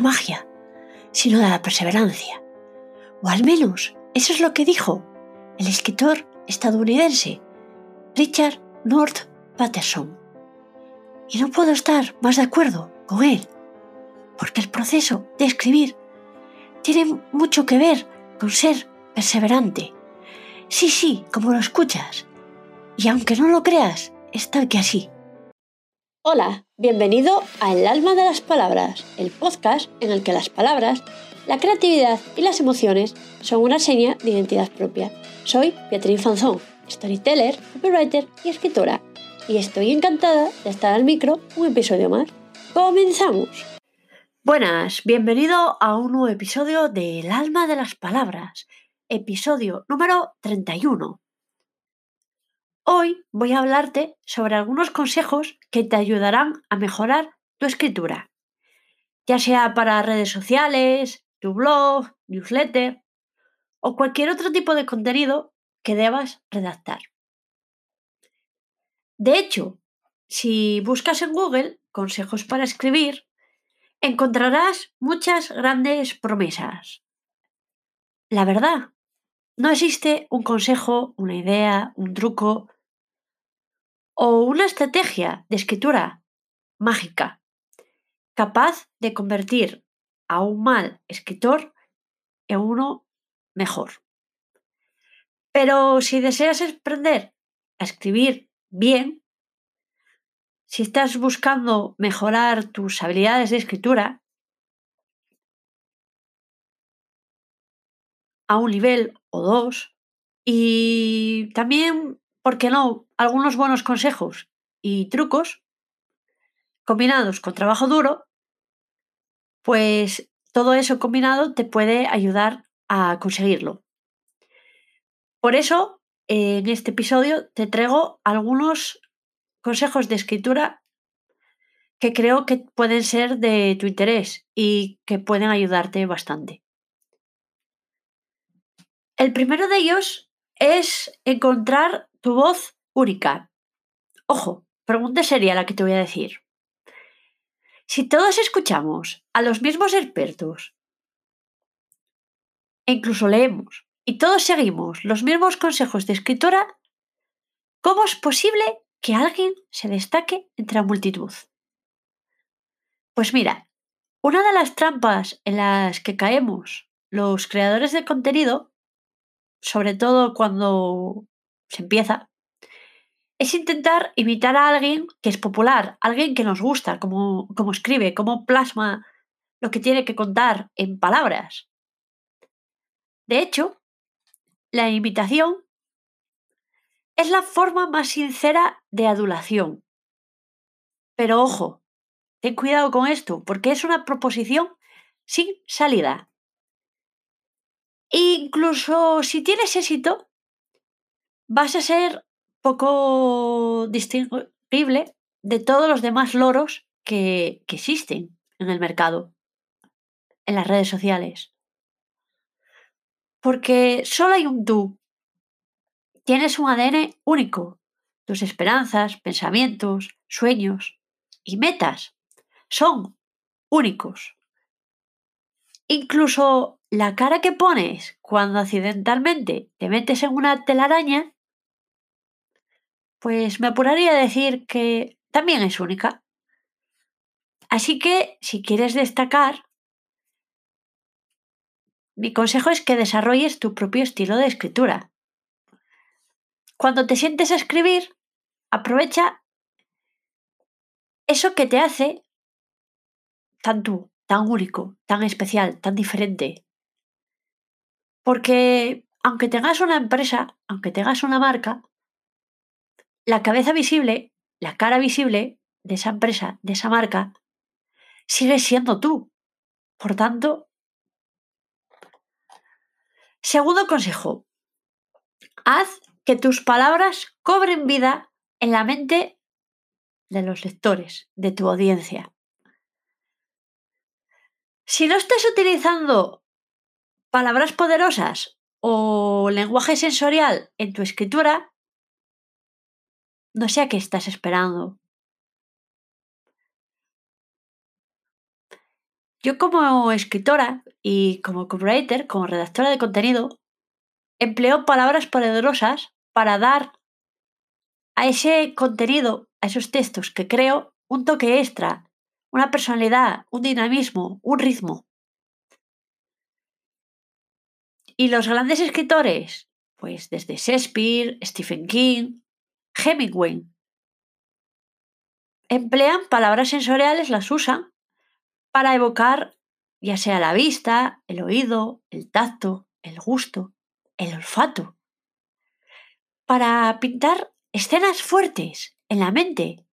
magia, sino de la perseverancia. O al menos eso es lo que dijo el escritor estadounidense Richard North Patterson. Y no puedo estar más de acuerdo con él, porque el proceso de escribir tiene mucho que ver con ser perseverante. Sí, sí, como lo escuchas. Y aunque no lo creas, está que así. Hola, bienvenido a El alma de las palabras, el podcast en el que las palabras, la creatividad y las emociones son una seña de identidad propia. Soy Beatriz Fanzón, storyteller, copywriter y escritora, y estoy encantada de estar al micro un episodio más. ¡Comenzamos! Buenas, bienvenido a un nuevo episodio de El alma de las palabras, episodio número 31. Hoy voy a hablarte sobre algunos consejos que te ayudarán a mejorar tu escritura, ya sea para redes sociales, tu blog, newsletter o cualquier otro tipo de contenido que debas redactar. De hecho, si buscas en Google consejos para escribir, encontrarás muchas grandes promesas. La verdad, no existe un consejo, una idea, un truco o una estrategia de escritura mágica capaz de convertir a un mal escritor en uno mejor. Pero si deseas aprender a escribir bien, si estás buscando mejorar tus habilidades de escritura a un nivel o dos, y también, ¿por qué no?, algunos buenos consejos y trucos combinados con trabajo duro, pues todo eso combinado te puede ayudar a conseguirlo. Por eso, en este episodio te traigo algunos consejos de escritura que creo que pueden ser de tu interés y que pueden ayudarte bastante. El primero de ellos es encontrar tu voz única. Ojo, pregunta seria la que te voy a decir. Si todos escuchamos a los mismos expertos e incluso leemos y todos seguimos los mismos consejos de escritura, ¿cómo es posible que alguien se destaque entre la multitud? Pues mira, una de las trampas en las que caemos los creadores de contenido, sobre todo cuando se empieza, es intentar imitar a alguien que es popular, alguien que nos gusta, como, escribe, como plasma lo que tiene que contar en palabras. De hecho, la imitación es la forma más sincera de adulación. Pero ojo, ten cuidado con esto, porque es una proposición sin salida. Incluso si tienes éxito, vas a ser poco distinguible de todos los demás loros que, que existen en el mercado, en las redes sociales. Porque solo hay un tú. Tienes un ADN único. Tus esperanzas, pensamientos, sueños y metas son únicos. Incluso la cara que pones cuando accidentalmente te metes en una telaraña pues me apuraría a decir que también es única. Así que, si quieres destacar, mi consejo es que desarrolles tu propio estilo de escritura. Cuando te sientes a escribir, aprovecha eso que te hace tan tú, tan único, tan especial, tan diferente. Porque aunque tengas una empresa, aunque tengas una marca, la cabeza visible, la cara visible de esa empresa, de esa marca, sigue siendo tú. Por tanto, segundo consejo, haz que tus palabras cobren vida en la mente de los lectores, de tu audiencia. Si no estás utilizando palabras poderosas o lenguaje sensorial en tu escritura, no sé a qué estás esperando. Yo como escritora y como copywriter, como redactora de contenido, empleo palabras poderosas para dar a ese contenido, a esos textos que creo, un toque extra, una personalidad, un dinamismo, un ritmo. Y los grandes escritores, pues desde Shakespeare, Stephen King, Hemingway, emplean palabras sensoriales, las usan para evocar ya sea la vista, el oído, el tacto, el gusto, el olfato, para pintar escenas fuertes en la mente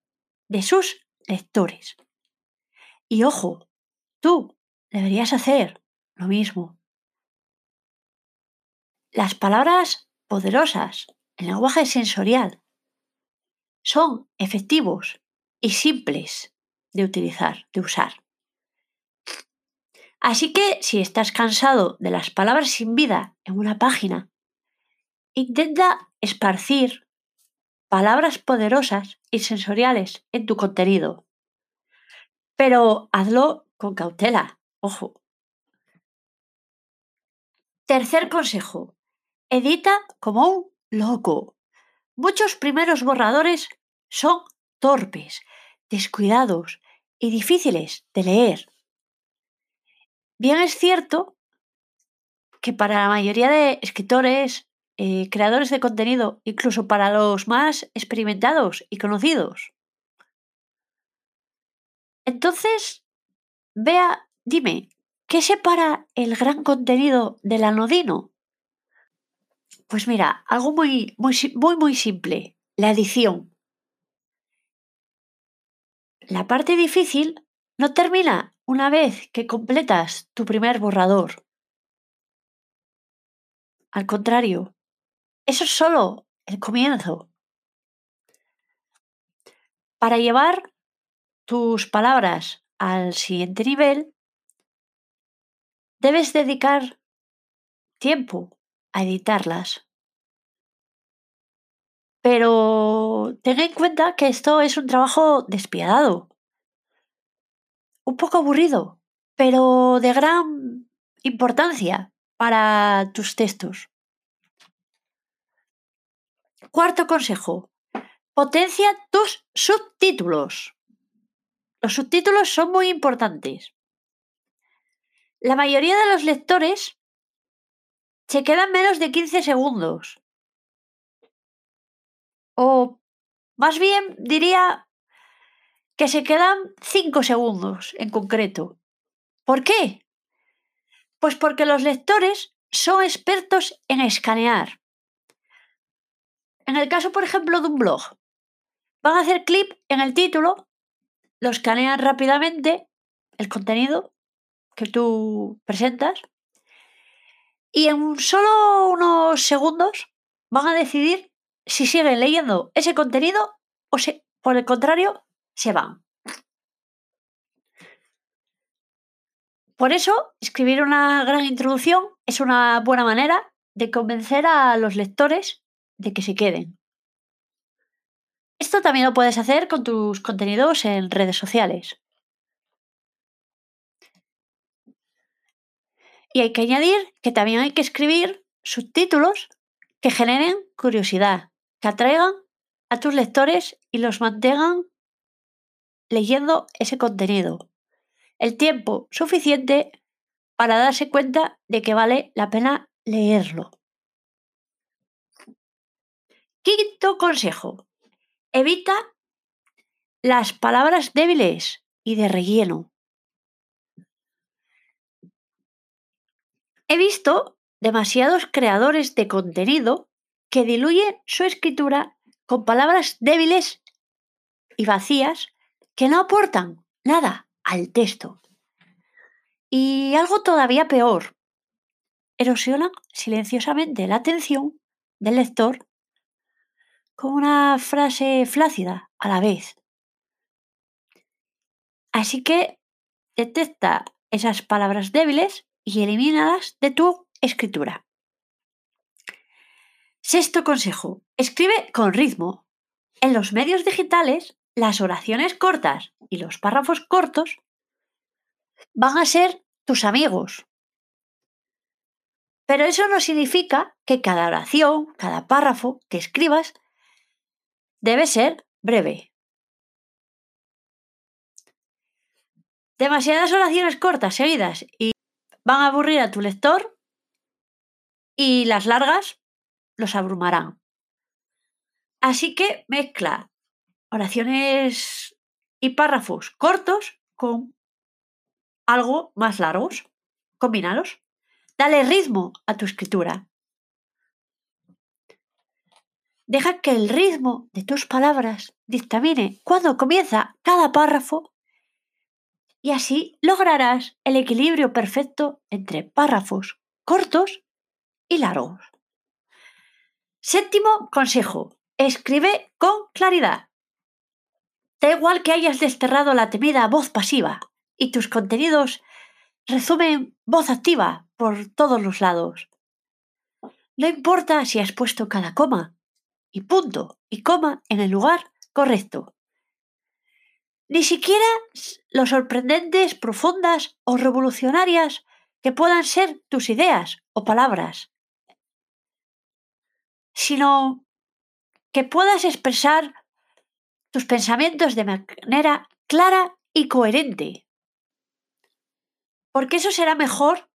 de sus lectores. Y ojo, tú deberías hacer lo mismo. Las palabras poderosas, el lenguaje sensorial, son efectivos y simples de utilizar, de usar. Así que si estás cansado de las palabras sin vida en una página, intenta esparcir palabras poderosas y sensoriales en tu contenido. Pero hazlo con cautela, ojo. Tercer consejo. Edita como un loco. Muchos primeros borradores son torpes, descuidados y difíciles de leer. Bien es cierto que para la mayoría de escritores, eh, creadores de contenido, incluso para los más experimentados y conocidos. Entonces, vea, dime, ¿qué separa el gran contenido del anodino? Pues mira, algo muy, muy, muy, muy simple, la edición. La parte difícil no termina una vez que completas tu primer borrador. Al contrario, eso es solo el comienzo. Para llevar tus palabras al siguiente nivel, debes dedicar tiempo a editarlas. Pero ten en cuenta que esto es un trabajo despiadado un poco aburrido, pero de gran importancia para tus textos. Cuarto consejo. Potencia tus subtítulos. Los subtítulos son muy importantes. La mayoría de los lectores se quedan menos de 15 segundos. O más bien diría que se quedan 5 segundos en concreto. ¿Por qué? Pues porque los lectores son expertos en escanear. En el caso, por ejemplo, de un blog, van a hacer clip en el título, lo escanean rápidamente, el contenido que tú presentas, y en solo unos segundos van a decidir si siguen leyendo ese contenido o si, por el contrario, se van. Por eso, escribir una gran introducción es una buena manera de convencer a los lectores de que se queden. Esto también lo puedes hacer con tus contenidos en redes sociales. Y hay que añadir que también hay que escribir subtítulos que generen curiosidad, que atraigan a tus lectores y los mantengan leyendo ese contenido. El tiempo suficiente para darse cuenta de que vale la pena leerlo. Quinto consejo. Evita las palabras débiles y de relleno. He visto demasiados creadores de contenido que diluyen su escritura con palabras débiles y vacías que no aportan nada al texto. Y algo todavía peor, erosionan silenciosamente la atención del lector con una frase flácida a la vez. Así que detecta esas palabras débiles y elimínalas de tu escritura. Sexto consejo. Escribe con ritmo. En los medios digitales las oraciones cortas y los párrafos cortos van a ser tus amigos. Pero eso no significa que cada oración, cada párrafo que escribas debe ser breve. Demasiadas oraciones cortas seguidas y van a aburrir a tu lector y las largas los abrumarán. Así que mezcla oraciones y párrafos cortos con algo más largos. Combínalos. Dale ritmo a tu escritura. Deja que el ritmo de tus palabras dictamine cuándo comienza cada párrafo y así lograrás el equilibrio perfecto entre párrafos cortos y largos. Séptimo consejo. Escribe con claridad. Da igual que hayas desterrado la temida voz pasiva y tus contenidos resumen voz activa por todos los lados. No importa si has puesto cada coma y punto y coma en el lugar correcto. Ni siquiera lo sorprendentes, profundas o revolucionarias que puedan ser tus ideas o palabras, sino que puedas expresar tus pensamientos de manera clara y coherente. Porque eso será mejor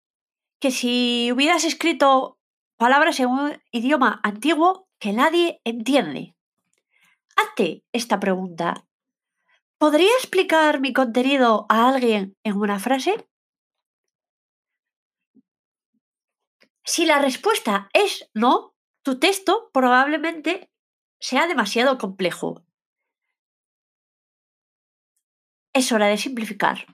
que si hubieras escrito palabras en un idioma antiguo que nadie entiende. Hazte esta pregunta. ¿Podría explicar mi contenido a alguien en una frase? Si la respuesta es no, tu texto probablemente sea demasiado complejo. Es hora de simplificar.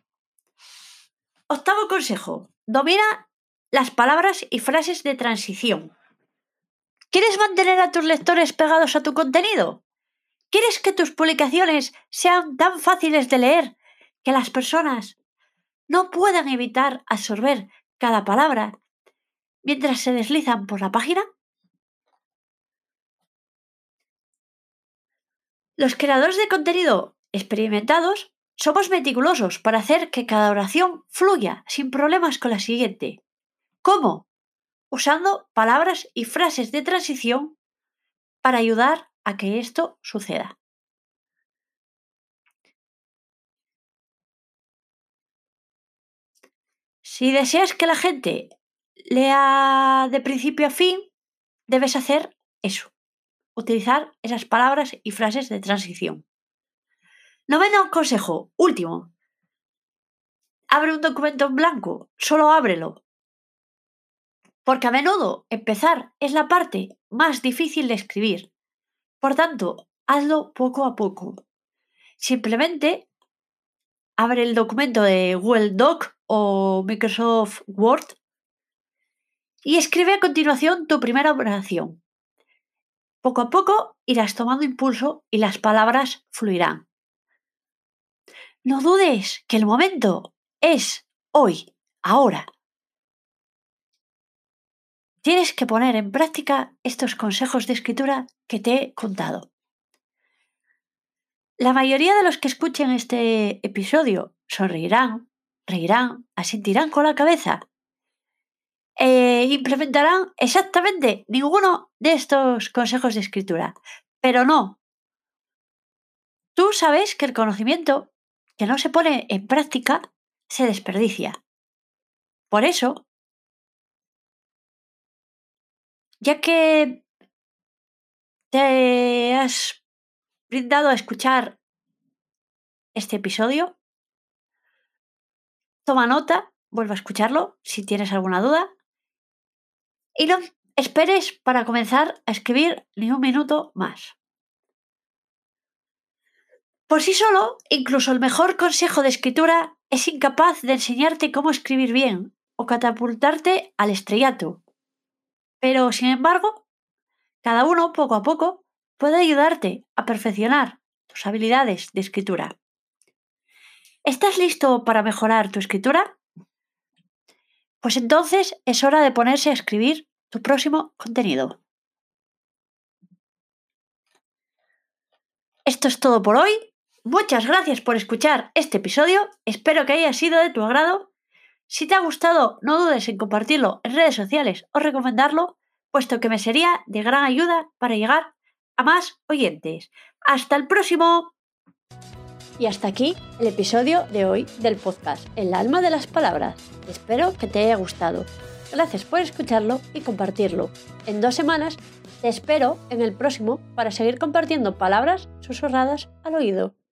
Octavo consejo. Domina las palabras y frases de transición. ¿Quieres mantener a tus lectores pegados a tu contenido? ¿Quieres que tus publicaciones sean tan fáciles de leer que las personas no puedan evitar absorber cada palabra mientras se deslizan por la página? Los creadores de contenido experimentados somos meticulosos para hacer que cada oración fluya sin problemas con la siguiente. ¿Cómo? Usando palabras y frases de transición para ayudar a que esto suceda. Si deseas que la gente lea de principio a fin, debes hacer eso, utilizar esas palabras y frases de transición. Noveno consejo, último. Abre un documento en blanco, solo ábrelo. Porque a menudo empezar es la parte más difícil de escribir. Por tanto, hazlo poco a poco. Simplemente abre el documento de Google Doc o Microsoft Word y escribe a continuación tu primera oración. Poco a poco irás tomando impulso y las palabras fluirán. No dudes que el momento es hoy, ahora. Tienes que poner en práctica estos consejos de escritura que te he contado. La mayoría de los que escuchen este episodio sonreirán, reirán, asentirán con la cabeza e implementarán exactamente ninguno de estos consejos de escritura. Pero no. Tú sabes que el conocimiento que no se pone en práctica se desperdicia. Por eso, ya que te has brindado a escuchar este episodio, toma nota, vuelve a escucharlo si tienes alguna duda y no esperes para comenzar a escribir ni un minuto más. Por sí solo, incluso el mejor consejo de escritura es incapaz de enseñarte cómo escribir bien o catapultarte al estrellato. Pero, sin embargo, cada uno poco a poco puede ayudarte a perfeccionar tus habilidades de escritura. ¿Estás listo para mejorar tu escritura? Pues entonces es hora de ponerse a escribir tu próximo contenido. Esto es todo por hoy. muchas gracias por escuchar este episodio. Espero que haya sido de tu agrado. Si te ha gustado, no dudes en compartirlo en redes sociales o recomendarlo, puesto que me sería de gran ayuda para llegar a más oyentes. Hasta el próximo. Y hasta aquí el episodio de hoy del podcast El alma de las palabras. Espero que te haya gustado. Gracias por escucharlo y compartirlo. En dos semanas te espero en el próximo para seguir compartiendo palabras susurradas al oído.